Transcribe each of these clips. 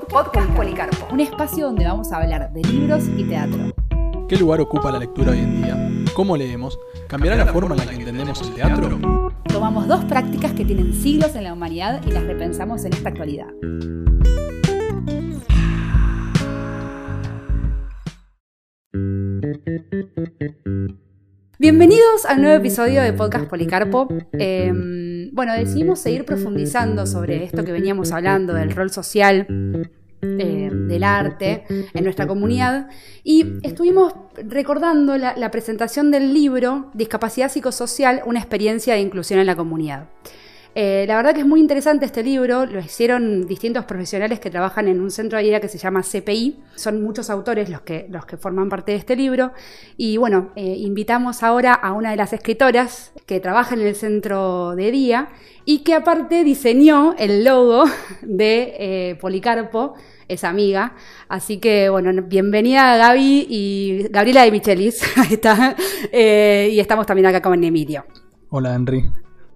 Podcast Policarpo. Un espacio donde vamos a hablar de libros y teatro. ¿Qué lugar ocupa la lectura hoy en día? ¿Cómo leemos? ¿Cambiará la forma en la que entendemos el teatro? Tomamos dos prácticas que tienen siglos en la humanidad y las repensamos en esta actualidad. Bienvenidos al nuevo episodio de Podcast Policarpo. Em, bueno, decidimos seguir profundizando sobre esto que veníamos hablando del rol social em, del arte en nuestra comunidad y estuvimos recordando la presentación del libro Discapacidad Psicosocial, una experiencia de inclusión en la comunidad. Eh, la verdad que es muy interesante este libro, lo hicieron distintos profesionales que trabajan en un centro de vida que se llama CPI, son muchos autores los que, los que forman parte de este libro y bueno, eh, invitamos ahora a una de las escritoras que trabaja en el centro de día y que aparte diseñó el logo de eh, Policarpo, es amiga. Así que, bueno, bienvenida Gaby y Gabriela de Michelis. Ahí está. y estamos también acá con Emilio. Hola, Henry.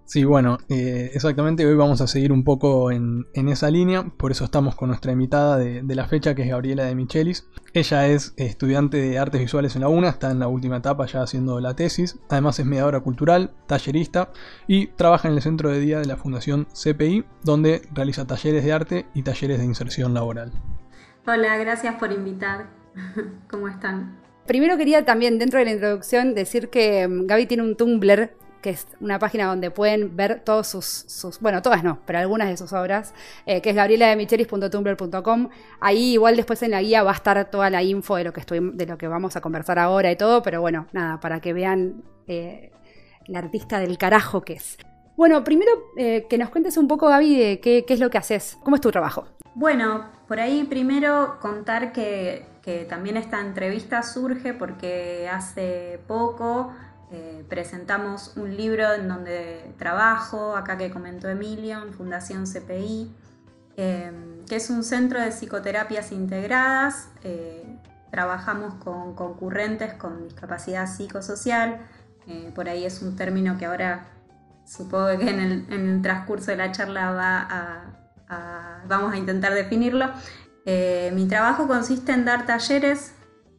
Sí, bueno, eh, exactamente hoy vamos a seguir un poco en, esa línea, por eso estamos con nuestra invitada de, la fecha, que es Gabriela de Michelis. Ella es estudiante de artes visuales en la UNA, está en la última etapa ya haciendo la tesis, además es mediadora cultural, tallerista y trabaja en el centro de día de la Fundación CPI, donde realiza talleres de arte y talleres de inserción laboral. Hola, gracias por invitar. ¿Cómo están? Primero quería también, dentro de la introducción, decir que mm, Gaby tiene un Tumblr que es una página donde pueden ver todos sus, bueno, todas no, pero algunas de sus obras, eh, que es gabrielademichelis.tumblr.com. Ahí igual después en la guía va a estar toda la info de lo que, estoy, de lo que vamos a conversar ahora y todo, pero bueno, nada, para que vean eh, la artista del carajo que es. Bueno, primero eh, que nos cuentes un poco, Gaby, de qué, es lo que haces, cómo es tu trabajo. Bueno, por ahí primero contar que, que también esta entrevista surge porque hace poco eh, presentamos un libro en donde trabajo, acá que comentó Emilio, en Fundación CPI, eh, que es un centro de psicoterapias integradas. Eh, trabajamos con concurrentes con discapacidad psicosocial. por ahí es un término que ahora supongo que en el, transcurso de la charla vamos a intentar definirlo. mi trabajo consiste en dar talleres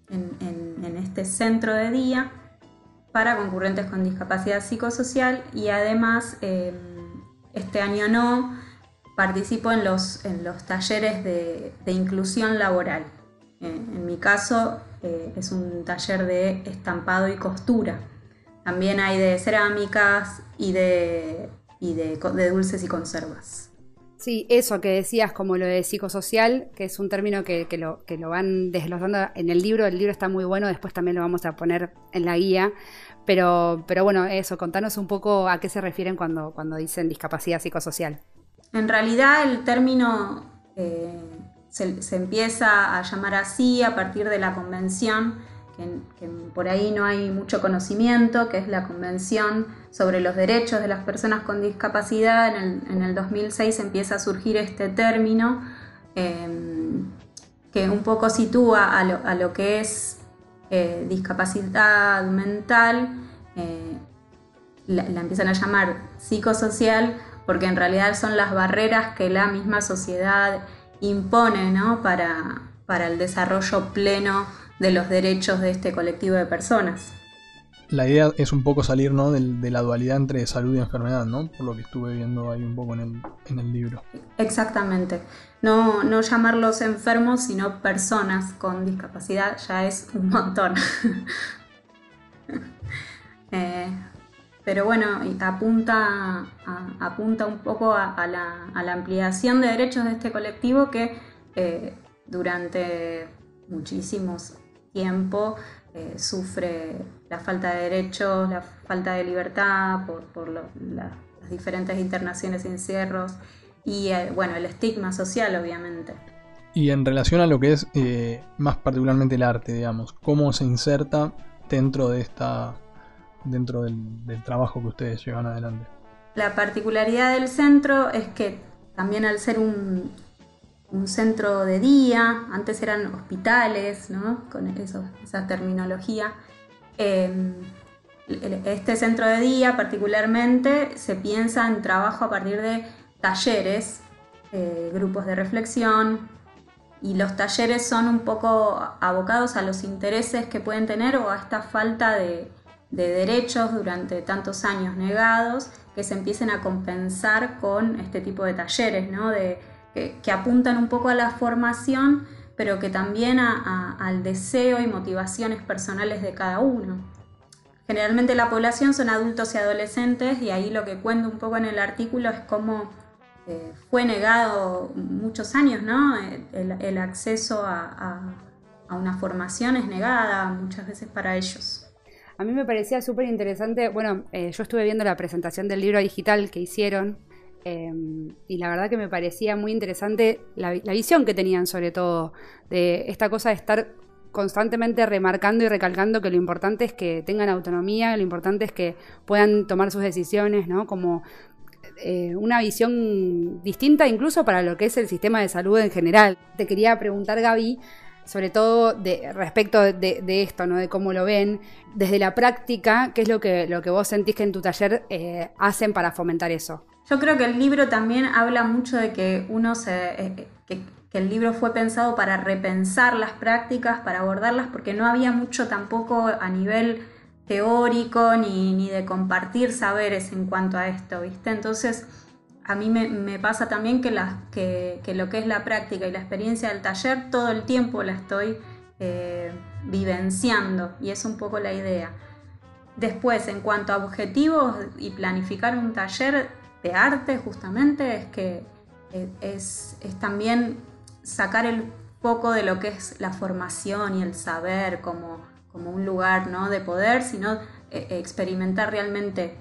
en este centro de día para concurrentes con discapacidad psicosocial y además em, este año no participo en los, en los talleres de, inclusión laboral. En mi caso eh, es un taller de estampado y costura. También hay de cerámicas y de, y de dulces y conservas. Sí, eso que decías, como lo de psicosocial, que es un término que, lo, que lo van desglosando en el libro. El libro está muy bueno, después también lo vamos a poner en la guía. Pero, pero bueno, eso, contanos un poco a qué se refieren cuando, cuando dicen discapacidad psicosocial. En realidad el término eh, se, se, empieza a llamar así a partir de la convención que, por ahí no hay mucho conocimiento, que es la Convención sobre los Derechos de las Personas con Discapacidad. En el, 2006 empieza a surgir este término em, que un poco sitúa a lo, que es eh, discapacidad mental, eh, la, empiezan a llamar psicosocial porque en realidad son las barreras que la misma sociedad impone para, para el desarrollo pleno de los derechos de este colectivo de personas. La idea es un poco salir ¿no? de, la dualidad entre salud y enfermedad, ¿no? por lo que estuve viendo ahí un poco en el, libro. Exactamente. No, no llamarlos enfermos, sino personas con discapacidad ya es un montón. Eh, pero bueno, apunta, apunta un poco a, la, ampliación de derechos de este colectivo que eh, durante muchísimos tiempo eh, sufre la falta de derechos, la falta de libertad por, las diferentes internaciones y encierros y eh, bueno, el estigma social obviamente. Y en relación a lo que es eh, más particularmente el arte, digamos, ¿cómo se inserta dentro de esta dentro del, del trabajo que ustedes llevan adelante? La particularidad del centro es que también al ser un, un centro de día, antes eran hospitales, ¿no? con esa terminología. Em, este centro de día particularmente se piensa en trabajo a partir de talleres, eh, grupos de reflexión, y los talleres son un poco abocados a los intereses que pueden tener o a esta falta de, derechos durante tantos años negados que se empiecen a compensar con este tipo de talleres, ¿no? de, que, apuntan un poco a la formación, pero que también al deseo y motivaciones personales de cada uno. Generalmente la población son adultos y adolescentes y ahí lo que cuento un poco en el artículo es cómo eh, fue negado muchos años, ¿no? El, acceso a, una formación es negada muchas veces para ellos. A mí me parecía súper interesante, bueno, eh, yo estuve viendo la presentación del libro digital que hicieron em, y la verdad que me parecía muy interesante la, visión que tenían sobre todo de esta cosa de estar constantemente remarcando y recalcando que lo importante es que tengan autonomía, lo importante es que puedan tomar sus decisiones, ¿no? Como eh, una visión distinta incluso para lo que es el sistema de salud en general. Te quería preguntar, Gaby, sobre todo respecto de, esto, ¿no? de cómo lo ven, desde la práctica, ¿qué es lo que, lo que vos sentís que en tu taller eh, hacen para fomentar eso? Yo creo que el libro también habla mucho de que uno se... Eh, que, que el libro fue pensado para repensar las prácticas, para abordarlas, porque no había mucho tampoco a nivel teórico ni, de compartir saberes en cuanto a esto, ¿viste? Entonces, a mí me, pasa también que, lo que es la práctica y la experiencia del taller, todo el tiempo la estoy eh, vivenciando y es un poco la idea. Después, en cuanto a objetivos y planificar un taller de arte, justamente, es que eh, es, también sacar el foco de lo que es la formación y el saber como como un lugar ¿no? de poder, sino eh, experimentar realmente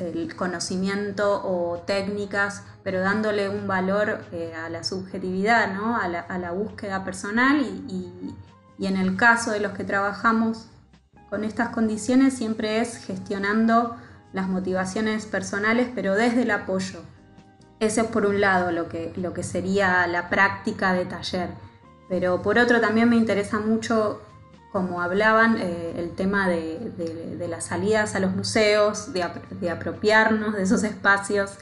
el conocimiento o técnicas, pero dándole un valor eh, a la subjetividad, ¿no? a, la, búsqueda personal y, en el caso de los que trabajamos con estas condiciones siempre es gestionando las motivaciones personales, pero desde el apoyo. Ese es por un lado lo que, lo que sería la práctica de taller. Pero por otro también me interesa mucho como hablaban, eh, el tema de, las salidas a los museos, de, apropiarnos de esos espacios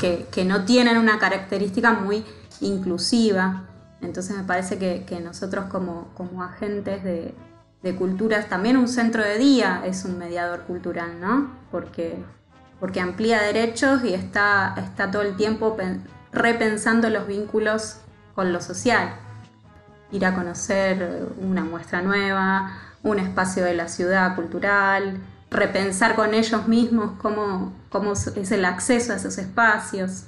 que, no tienen una característica muy inclusiva. Entonces me parece que, nosotros como, agentes de, culturas, también un centro de día es un mediador cultural, ¿no? Porque, porque amplía derechos y está todo el tiempo repensando los vínculos con lo social ir a conocer una muestra nueva, un espacio de la ciudad cultural, repensar con ellos mismos cómo, es el acceso a esos espacios.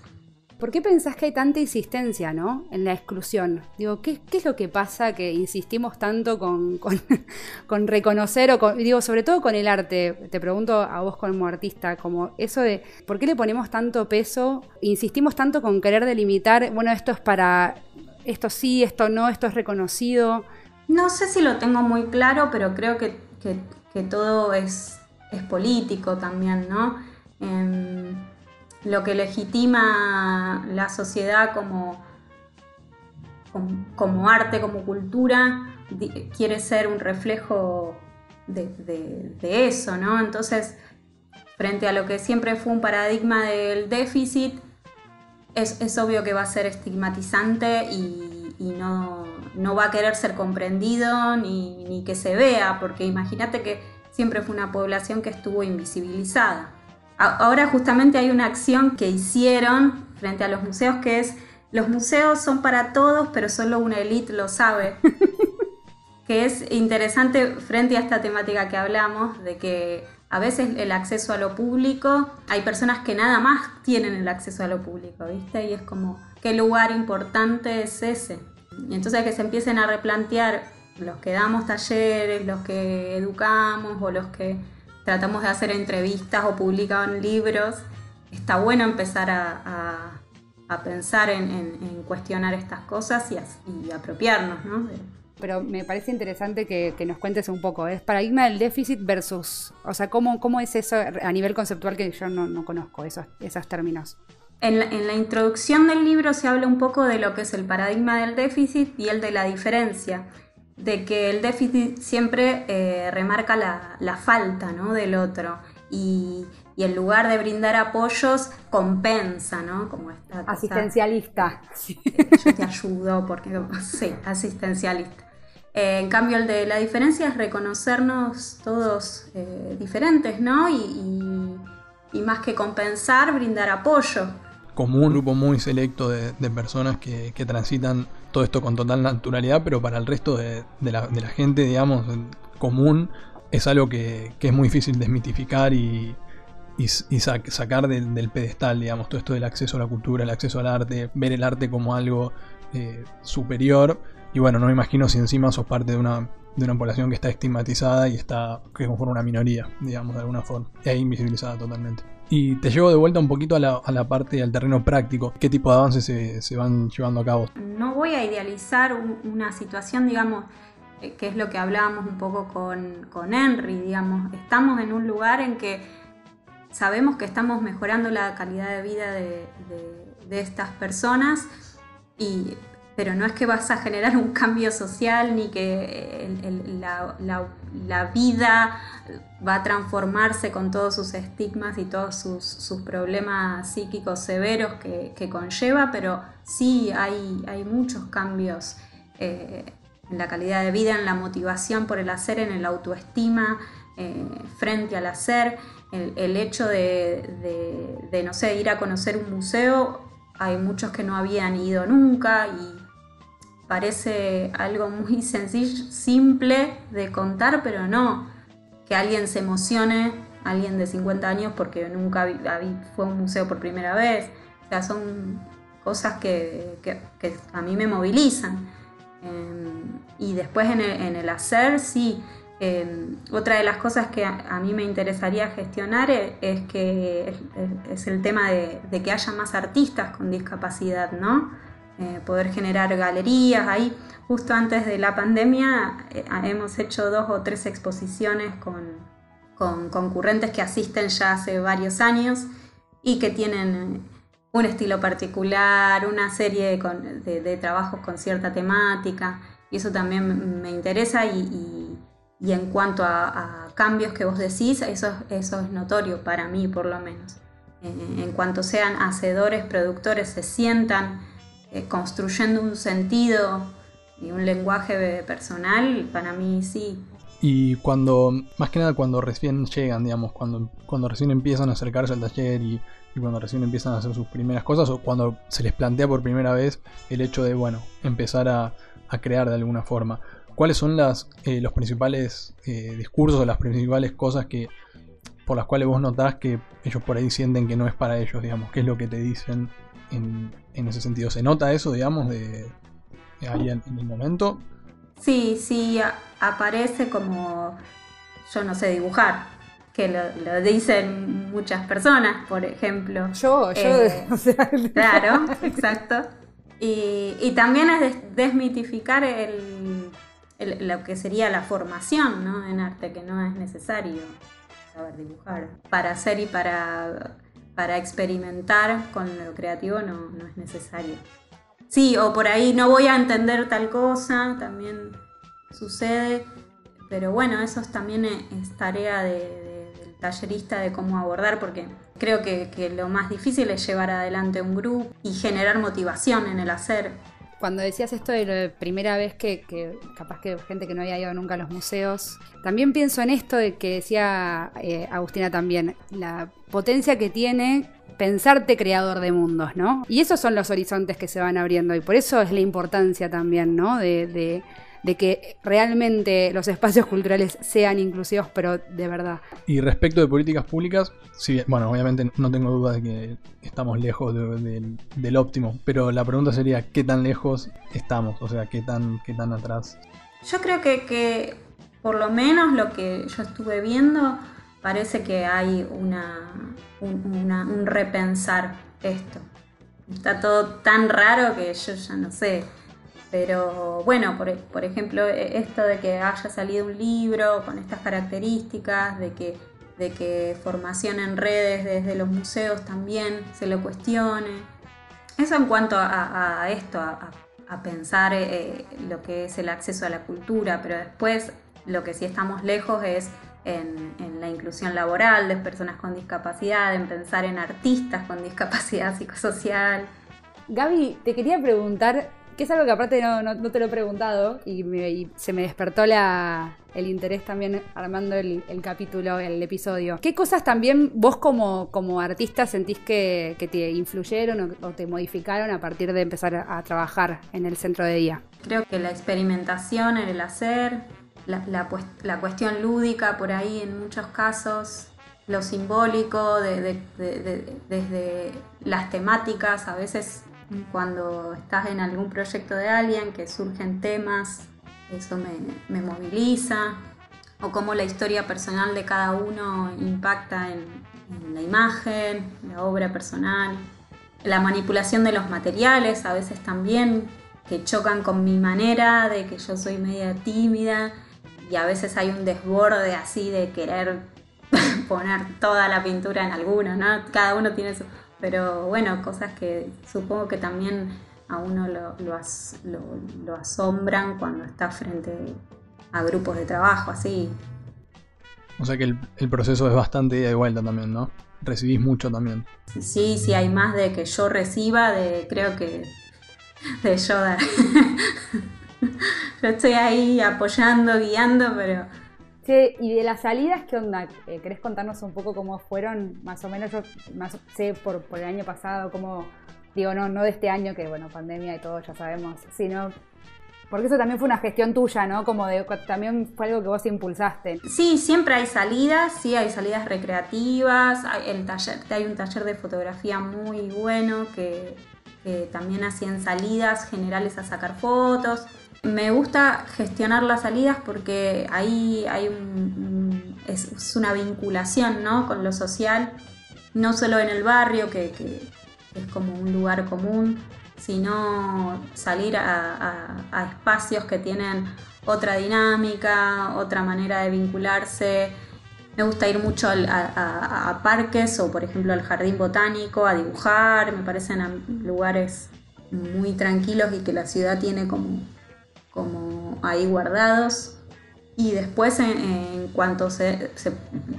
¿Por qué pensás que hay tanta insistencia ¿no? en la exclusión? Digo, ¿qué, es lo que pasa que insistimos tanto con, con, reconocer o digo, sobre todo con el arte? Te pregunto a vos como artista, como eso de ¿por qué le ponemos tanto peso? Insistimos tanto con querer delimitar, bueno, esto es para esto sí, esto no, esto es reconocido? No sé si lo tengo muy claro, pero creo que, todo es, es, político también, ¿no? Em, lo que legitima la sociedad como, como, arte, como cultura, quiere ser un reflejo de, eso, ¿no? Entonces, frente a lo que siempre fue un paradigma del déficit, es, obvio que va a ser estigmatizante y, no, va a querer ser comprendido ni, que se vea, porque imagínate que siempre fue una población que estuvo invisibilizada. Ahora justamente hay una acción que hicieron frente a los museos que es, los museos son para todos, pero solo una élite lo sabe. que es interesante frente a esta temática que hablamos, de que a veces el acceso a lo público, hay personas que nada más tienen el acceso a lo público, ¿viste? Y es como, ¿qué lugar importante es ese? Y entonces que se empiecen a replantear los que damos talleres, los que educamos o los que tratamos de hacer entrevistas o publican libros, está bueno empezar a, pensar en, cuestionar estas cosas y, y apropiarnos, ¿no? Pero me parece interesante que, nos cuentes un poco. Es paradigma del déficit versus, o sea, ¿cómo, cómo es eso a nivel conceptual que yo no, conozco esos, esos términos? En la, introducción del libro se habla un poco de lo que es el paradigma del déficit y el de la diferencia, de que el déficit siempre eh, remarca la, falta ¿no? del otro y, y en lugar de brindar apoyos, compensa, ¿no? Como esta Asistencialista. Yo te ayudo porque, sí, asistencialista. Eh, en cambio, el de la diferencia es reconocernos todos eh, diferentes, ¿no? Y, más que compensar, brindar apoyo. Como un grupo muy selecto de, personas que, transitan todo esto con total naturalidad, pero para el resto de, la, gente, digamos, común, es algo que, que es muy difícil desmitificar y, y, sacar del, pedestal, digamos, todo esto del acceso a la cultura, el acceso al arte, ver el arte como algo eh, superior. Y bueno, no me imagino si encima sos parte de una, de una población que está estigmatizada y está que conforma una minoría, digamos, de alguna forma. Ahí invisibilizada totalmente. Y te llevo de vuelta un poquito a la, a la parte, al terreno práctico. ¿Qué tipo de avances se, se van llevando a cabo? No voy a idealizar una situación, digamos, eh, que es lo que hablábamos un poco con, con Henry, digamos. Estamos en un lugar en que sabemos que estamos mejorando la calidad de vida de, estas personas, pero no es que vas a generar un cambio social ni que la, vida va a transformarse con todos sus estigmas y todos sus, problemas psíquicos severos que, conlleva, pero sí hay, hay muchos cambios eh, en la calidad de vida, en la motivación por el hacer, en el autoestima eh, frente al hacer el, hecho de, no sé, ir a conocer un museo, hay muchos que no habían ido nunca y parece algo muy sencillo, simple de contar, pero no, que alguien se emocione, alguien de 50 años porque nunca fue a un museo por primera vez, o sea, son cosas que, a mí me movilizan. Em, y después en el hacer, sí, Em, otra de las cosas que a, mí me interesaría gestionar e, es, que es, el tema de, que haya más artistas con discapacidad, ¿no? Eh, poder generar galerías. Ahí, justo antes de la pandemia, eh, hemos hecho dos o tres exposiciones con, concurrentes que asisten ya hace varios años y que tienen un estilo particular, una serie de, trabajos con cierta temática, y eso también me interesa y y en cuanto a, cambios que vos decís, eso, eso es notorio para mí por lo menos. en cuanto sean hacedores, productores, se sientan eh, construyendo un sentido y un lenguaje personal, para mí sí. Y cuando, más que nada cuando recién llegan, digamos, cuando, cuando recién empiezan a acercarse al taller y, y cuando recién empiezan a hacer sus primeras cosas o cuando se les plantea por primera vez el hecho de, bueno, empezar a, a crear de alguna forma. ¿Cuáles son las, eh, los principales eh, discursos o las principales cosas que por las cuales vos notás que ellos por ahí sienten que no es para ellos, digamos? ¿Qué es lo que te dicen en, ese sentido? ¿Se nota eso, digamos, de, ahí en, el momento? Sí, sí, aparece como, yo no sé dibujar, que lo, dicen muchas personas, por ejemplo. Yo, yo. Eh, claro, exacto. Y, y, también es desmitificar el, lo que sería la formación ¿no? en arte, que no es necesario saber dibujar. Para hacer y para, para experimentar con lo creativo no, no, es necesario. Sí, o por ahí no voy a entender tal cosa, también sucede, pero bueno, eso también es tarea del tallerista de cómo abordar, porque creo que, que lo más difícil es llevar adelante un grupo y generar motivación en el hacer cuando decías esto de la primera vez que, capaz que gente que no había ido nunca a los museos, también pienso en esto de que decía eh, Agustina también, la potencia que tiene pensarte creador de mundos, ¿no? Y esos son los horizontes que se van abriendo y por eso es la importancia también, ¿no? de de que realmente los espacios culturales sean inclusivos, pero de verdad. Y respecto de políticas públicas, sí, bueno, obviamente no tengo duda de que estamos lejos del óptimo, pero la pregunta sería, ¿qué tan lejos estamos? O sea, ¿qué tan, qué tan atrás? Yo creo que, por lo menos lo que yo estuve viendo, parece que hay una, un repensar esto. Está todo tan raro que yo ya no sé pero bueno, por, ejemplo, e, esto de que haya salido un libro con estas características, de que, de que formación en redes desde los museos también se lo cuestione. Eso en cuanto a, esto, a, pensar eh, lo que es el acceso a la cultura, pero después lo que sí estamos lejos es en, la inclusión laboral de personas con discapacidad, en pensar en artistas con discapacidad psicosocial. Gaby, te quería preguntar, que es algo que aparte no, te lo he preguntado y, se me despertó el interés también armando el, capítulo, el episodio. ¿Qué cosas también vos como, como artista sentís que, te influyeron o, te modificaron a partir de empezar a, trabajar en el centro de día? Creo que la experimentación en el hacer, la, cuestión lúdica por ahí en muchos casos, lo simbólico, desde las temáticas, a veces cuando estás en algún proyecto de alguien que surgen temas, eso me, moviliza, o cómo la historia personal de cada uno impacta en, en la imagen, la obra personal, la manipulación de los materiales, a veces también que chocan con mi manera, de que yo soy media tímida y a veces hay un desborde así de querer poner toda la pintura en alguno, ¿no? Cada uno tiene su... Pero bueno, cosas que supongo que también a uno lo, lo, asombran cuando está frente a grupos de trabajo, así. O sea que el, proceso es bastante ida y vuelta también, ¿no? Recibís mucho también. Sí, sí, hay más de que yo reciba, de creo que de yo dar. Yo estoy ahí apoyando, guiando, pero... Sí, y de las salidas, ¿qué onda? Eh, ¿Querés contarnos un poco cómo fueron? Más o menos, yo más, sé por, por el año pasado, cómo, digo, no, no de este año, que bueno, pandemia y todo, ya sabemos, sino porque eso también fue una gestión tuya, ¿no? Como de también fue algo que vos impulsaste. Sí, siempre hay salidas, sí, hay salidas recreativas, hay, el taller, hay un taller de fotografía muy bueno que, que también hacían salidas generales a sacar fotos. Me gusta gestionar las salidas porque ahí hay es, una vinculación ¿no? con lo social, no solo en el barrio, que, es como un lugar común, sino salir a, espacios que tienen otra dinámica, otra manera de vincularse. Me gusta ir mucho a, parques o por ejemplo al jardín botánico a dibujar, me parecen lugares muy tranquilos y que la ciudad tiene como como ahí guardados. Y después, en, cuanto se,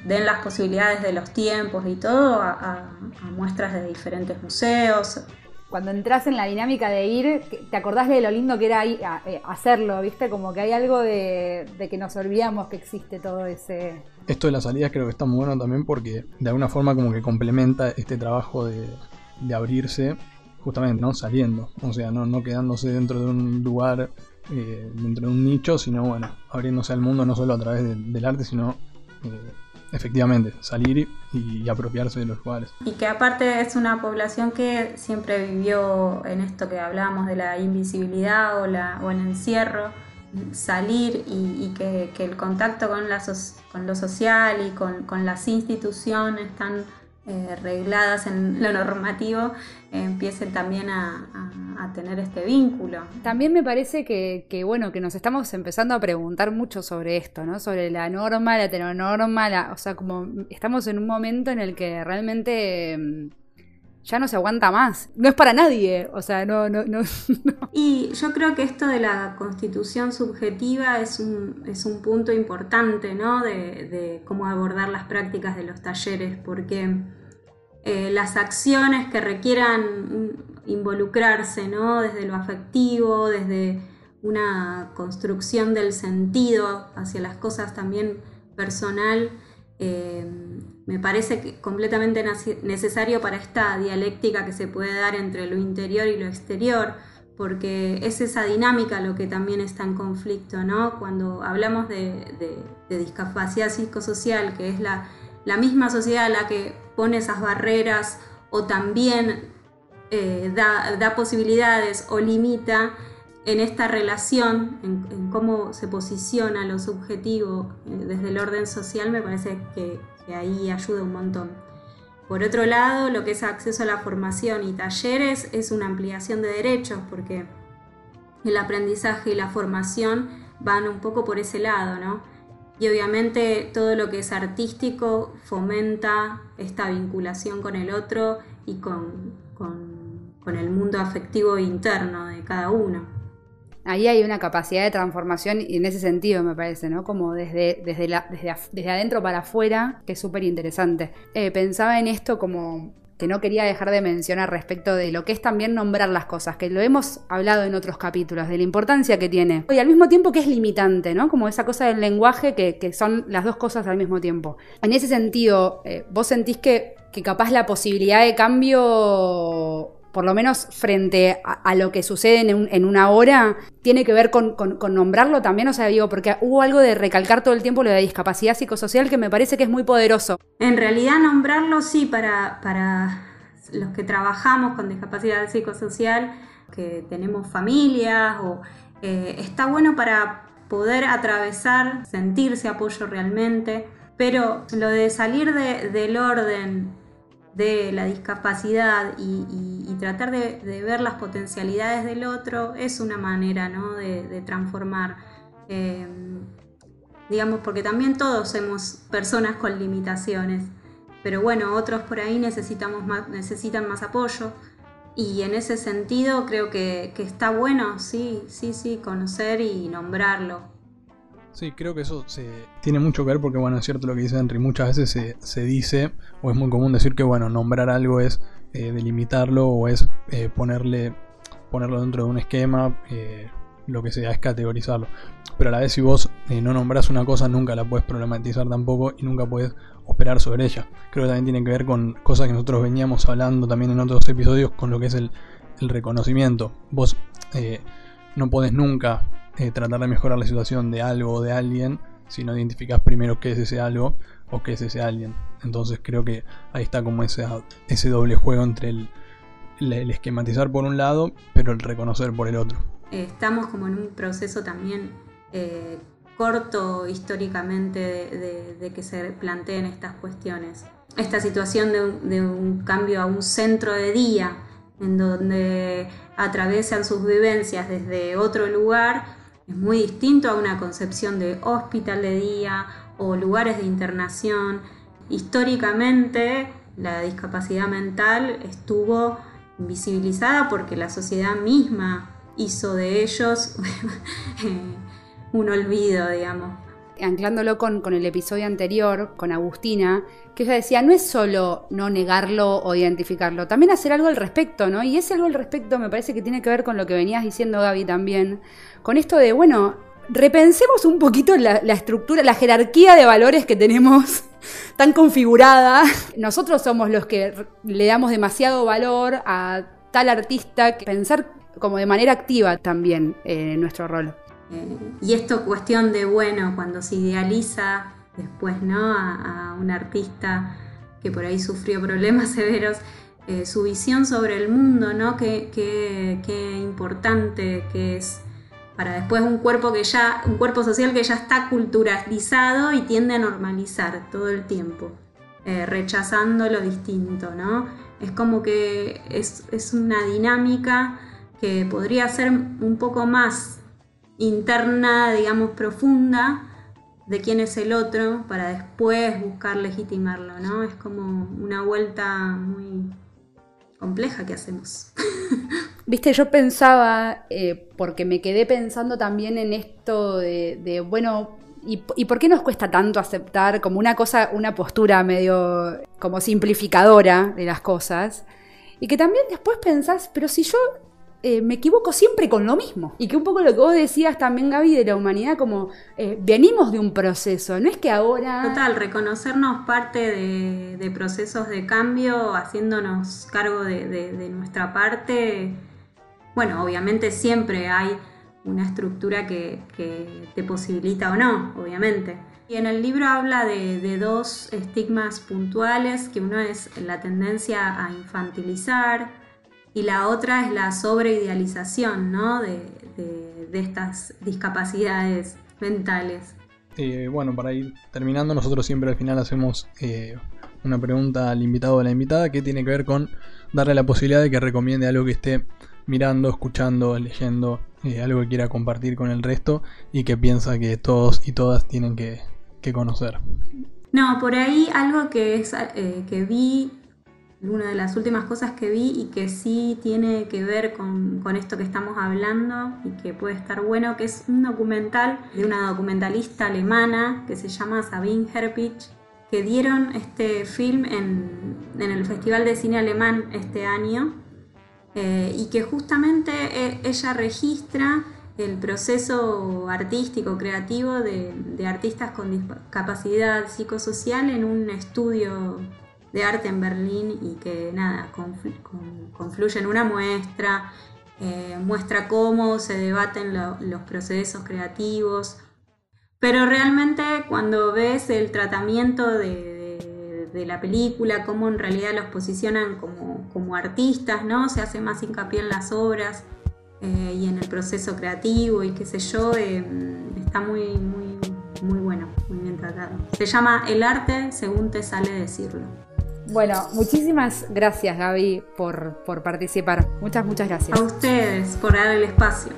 den las posibilidades de los tiempos y todo, a, muestras de diferentes museos. Cuando entras en la dinámica de ir, ¿te acordás de lo lindo que era ahí, eh, hacerlo? ¿Viste? Como que hay algo de, que nos olvidamos que existe todo ese. Esto de las salidas creo que está muy bueno también porque de alguna forma como que complementa este trabajo de, de abrirse justamente, ¿no? Saliendo. O sea, no, no quedándose dentro de un lugar eh, dentro de un nicho, sino bueno, abriéndose al mundo no solo a través del arte, sino eh, efectivamente salir y, apropiarse de los lugares. Y que aparte es una población que siempre vivió en esto que hablábamos de la invisibilidad o, la, o el encierro, salir y, que, el contacto con, la con lo social y con, con las instituciones tan eh, regladas en lo normativo empiecen también a, tener este vínculo. También me parece que, bueno, que nos estamos empezando a preguntar mucho sobre esto, ¿no? Sobre la norma, la heteronorma, o sea, como estamos en un momento en el que realmente mm, ya no se aguanta más. No es para nadie, o sea, no, no, Y yo creo que esto de la constitución subjetiva es un, es un punto importante, ¿no? De, de cómo abordar las prácticas de los talleres, porque eh, las acciones que requieran involucrarse, ¿no? Desde lo afectivo, desde una construcción del sentido hacia las cosas también personal, eh, me parece completamente necesario para esta dialéctica que se puede dar entre lo interior y lo exterior, porque es esa dinámica lo que también está en conflicto, ¿no? Cuando hablamos de, discapacidad psicosocial, que es la, misma sociedad la que pone esas barreras o también eh, da, posibilidades o limita en esta relación, en, cómo se posiciona lo subjetivo eh, desde el orden social, me parece que, ahí ayuda un montón. Por otro lado, lo que es acceso a la formación y talleres es una ampliación de derechos, porque el aprendizaje y la formación van un poco por ese lado, ¿no? Y obviamente todo lo que es artístico fomenta esta vinculación con el otro y con, el mundo afectivo interno de cada uno. Ahí hay una capacidad de transformación y en ese sentido me parece, ¿no? Como desde, desde, la, desde, adentro para afuera, que es súper interesante. Eh, pensaba en esto como que no quería dejar de mencionar respecto de lo que es también nombrar las cosas, que lo hemos hablado en otros capítulos, de la importancia que tiene. Y al mismo tiempo que es limitante, ¿no? Como esa cosa del lenguaje que, son las dos cosas al mismo tiempo. En ese sentido, eh, ¿vos sentís que, que capaz la posibilidad de cambio por lo menos frente a, lo que sucede en, una hora, tiene que ver con, nombrarlo también, o sea, digo, porque hubo algo de recalcar todo el tiempo lo de discapacidad psicosocial que me parece que es muy poderoso. En realidad nombrarlo sí, para, para los que trabajamos con discapacidad psicosocial, que tenemos familias, o, eh, está bueno para poder atravesar, sentirse apoyo realmente, pero lo de salir del orden de la discapacidad y, tratar de, ver las potencialidades del otro es una manera ¿no? de, transformar. Em, digamos, porque también todos somos personas con limitaciones, pero bueno, otros por ahí necesitamos necesitan más apoyo. Y en ese sentido creo que, que está bueno, sí, sí, sí, conocer y nombrarlo. Sí, creo que eso se tiene mucho que ver porque, bueno, es cierto lo que dice Henry, muchas veces se, dice, o es muy común decir que, bueno, nombrar algo es eh, delimitarlo o es eh, ponerle, ponerlo dentro de un esquema, eh, lo que sea, es categorizarlo. Pero a la vez si vos no nombras una cosa, nunca la puedes problematizar tampoco y nunca puedes operar sobre ella. Creo que también tiene que ver con cosas que nosotros veníamos hablando también en otros episodios con lo que es el, el reconocimiento. Vos no podés nunca eh, tratar de mejorar la situación de algo o de alguien si no identificas primero qué es ese algo o qué es ese alguien. Entonces creo que ahí está como ese, ese doble juego entre el, esquematizar por un lado, pero el reconocer por el otro. Estamos como en un proceso también eh, corto históricamente de, que se planteen estas cuestiones. Esta situación de un cambio a un centro de día, en donde atravesan sus vivencias desde otro lugar es muy distinto a una concepción de hospital de día o lugares de internación. Históricamente, la discapacidad mental estuvo invisibilizada porque la sociedad misma hizo de ellos un olvido, digamos anclándolo con, con, el episodio anterior, con Agustina, que ella decía, no es solo no negarlo o identificarlo, también hacer algo al respecto, ¿no? Y ese algo al respecto me parece que tiene que ver con lo que venías diciendo, Gaby, también, con esto de, bueno, repensemos un poquito la, estructura, la jerarquía de valores que tenemos tan configurada. Nosotros somos los que le damos demasiado valor a tal artista, pensar como de manera activa también eh, nuestro rol. Y esto cuestión de, bueno, cuando se idealiza después ¿no? a, un artista que por ahí sufrió problemas severos, eh, su visión sobre el mundo, ¿no? Qué, importante que es para después un cuerpo que ya, un cuerpo social que ya está culturalizado y tiende a normalizar todo el tiempo, eh, rechazando lo distinto, ¿no? Es como que es, es una dinámica que podría ser un poco más interna, digamos, profunda de quién es el otro para después buscar legitimarlo, ¿no? Es como una vuelta muy compleja que hacemos. Viste, yo pensaba, eh, porque me quedé pensando también en esto de, bueno, ¿y, ¿y, por qué nos cuesta tanto aceptar como una cosa, una postura medio como simplificadora de las cosas? Y que también después pensás, pero si yo eh, me equivoco siempre con lo mismo. Y que un poco lo que vos decías también, Gaby, de la humanidad, como eh, venimos de un proceso, no es que ahora... Total, reconocernos parte de, procesos de cambio, haciéndonos cargo de, nuestra parte. Bueno, obviamente siempre hay una estructura que, te posibilita o no, obviamente. Y en el libro habla de, de, dos estigmas puntuales, que uno es la tendencia a infantilizar, y la otra es la sobreidealización ¿no? de, de, estas discapacidades mentales. Eh, bueno, para ir terminando, nosotros siempre al final hacemos eh, una pregunta al invitado o a la invitada que tiene que ver con darle la posibilidad de que recomiende algo que esté mirando, escuchando, leyendo, eh, algo que quiera compartir con el resto y que piensa que todos y todas tienen que, que conocer. No, por ahí algo que, es, que vi una de las últimas cosas que vi y que sí tiene que ver con, esto que estamos hablando y que puede estar bueno, que es un documental de una documentalista alemana que se llama Sabine Herpich, que dieron este film en, el Festival de Cine Alemán este año eh, y que justamente eh, ella registra el proceso artístico, creativo de, artistas con discapacidad psicosocial en un estudio de arte en Berlín y que nada, confluye en una muestra, eh, muestra cómo se debaten los procesos creativos, pero realmente cuando ves el tratamiento de, la película, cómo en realidad los posicionan como, artistas, ¿no? Se hace más hincapié en las obras eh, y en el proceso creativo y qué sé yo, eh, está muy, muy, muy bueno, muy bien tratado. Se llama El arte según te sale decirlo. Bueno, muchísimas gracias Gaby por, por participar. Muchas, muchas gracias. A ustedes por dar el espacio.